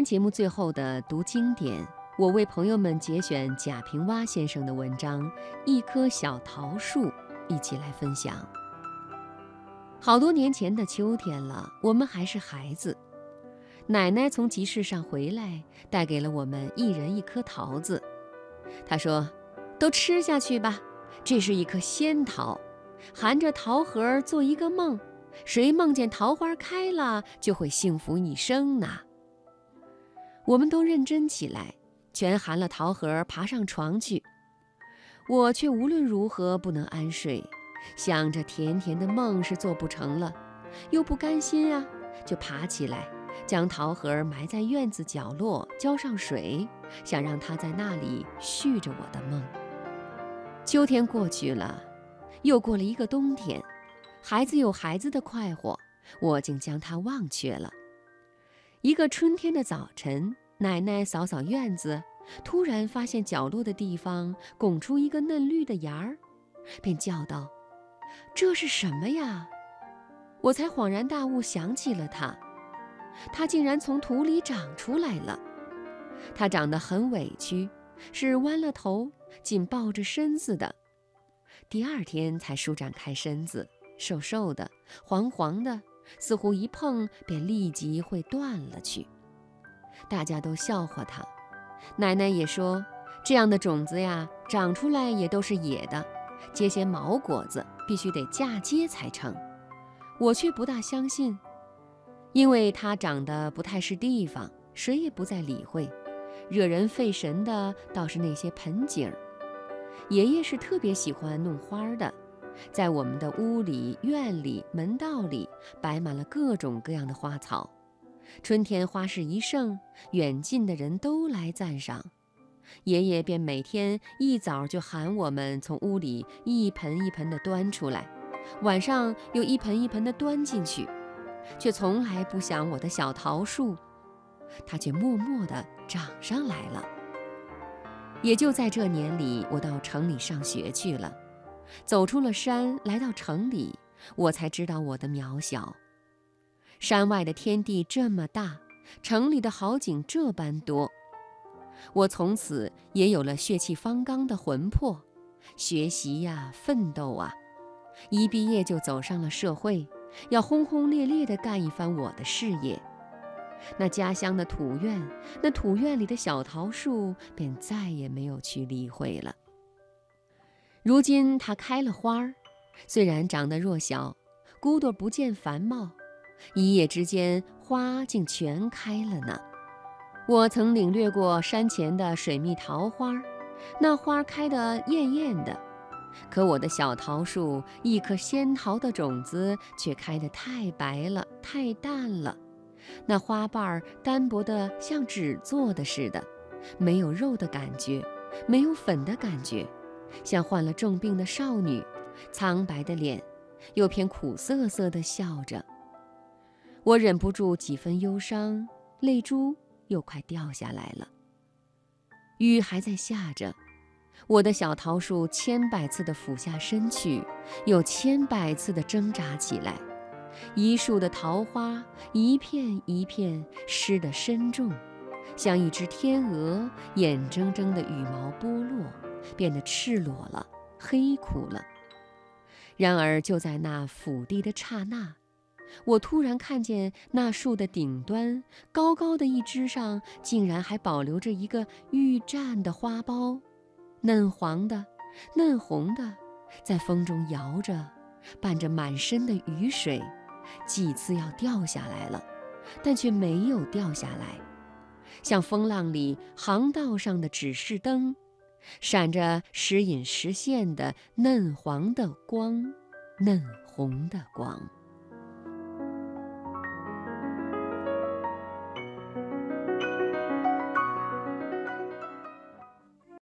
天节目最后的读经典，我为朋友们节选贾平凹先生的文章《一棵小桃树》，一起来分享。好多年前的秋天了，我们还是孩子。奶奶从集市上回来，带给了我们一人一颗桃子。她说：“都吃下去吧，这是一颗仙桃，含着桃核做一个梦，谁梦见桃花开了，就会幸福一生呢。”我们都认真起来，全含了桃核，爬上床去。我却无论如何不能安睡。想着甜甜的梦是做不成了，又不甘心啊，就爬起来，将桃核埋在院子角落，浇上水，想让它在那里续着我的梦。秋天过去了，又过了一个冬天，孩子有孩子的快活，我竟将它忘却了。一个春天的早晨，奶奶扫扫院子，突然发现角落的地方拱出一个嫩绿的芽儿，便叫道。这是什么呀？我才恍然大悟，想起了它，它竟然从土里长出来了。它长得很委屈，是弯了头、紧抱着身子的。第二天才舒展开身子，瘦瘦的、黄黄的，似乎一碰便立即会断了去。大家都笑话他，奶奶也说：“这样的种子呀，长出来也都是野的，结些毛果子。”必须得嫁接才成，我却不大相信，因为它长得不太是地方，谁也不再理会。惹人费神的倒是那些盆景。爷爷是特别喜欢弄花的，在我们的屋里、院里、门道里摆满了各种各样的花草。春天花市一盛，远近的人都来赞赏。爷爷便每天一早就喊我们从屋里一盆一盆地端出来，晚上又一盆一盆地端进去，却从来不想我的小桃树，它却默默地长上来了。也就在这年里，我到城里上学去了，走出了山，来到城里，我才知道我的渺小。山外的天地这么大，城里的好景这般多。我从此也有了血气方刚的魂魄，学习呀，奋斗啊，一毕业就走上了社会，要轰轰烈烈地干一番我的事业。那家乡的土院，那土院里的小桃树，便再也没有去理会了。如今它开了花儿，虽然长得弱小，骨朵不见繁茂，一夜之间花竟全开了呢。我曾领略过山前的水蜜桃花，那花开得艳艳的，可我的小桃树一颗仙桃的种子却开得太白了，太淡了，那花瓣儿单薄得像纸做的似的，没有肉的感觉，没有粉的感觉，像患了重病的少女，苍白的脸，又偏苦涩涩的笑着。我忍不住几分忧伤，泪珠。又快掉下来了。雨还在下着，我的小桃树千百次地俯下身去，又千百次地挣扎起来。一树的桃花一片一片湿得深重，像一只天鹅眼睁睁的羽毛剥落，变得赤裸了，黑苦了。然而就在那俯地的刹那。我突然看见那树的顶端，高高的一枝上，竟然还保留着一个玉绽的花苞，嫩黄的，嫩红的，在风中摇着，伴着满身的雨水，几次要掉下来了，但却没有掉下来，像风浪里航道上的指示灯，闪着时隐时现的嫩黄的光，嫩红的光。